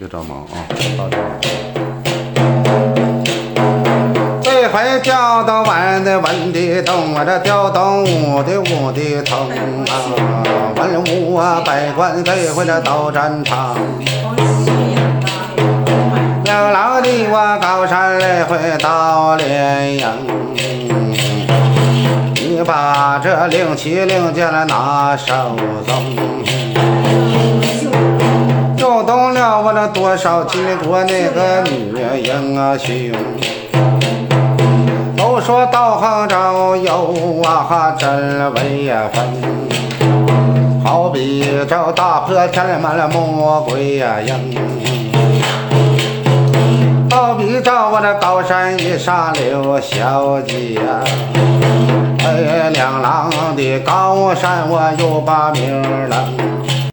别着忙啊，到这儿。这回调到完的文的东，我这调动武的武的疼啊，文武啊百官这回这到战场。两老的我高山来回到连营，你把这令旗令箭来拿手中，了多少几多那个女英雄。都说道行着有啊真威风，好比这大破天满了魔鬼呀营。好比着我这高山一上刘小姐，哎，两郎的高山我又把名儿了。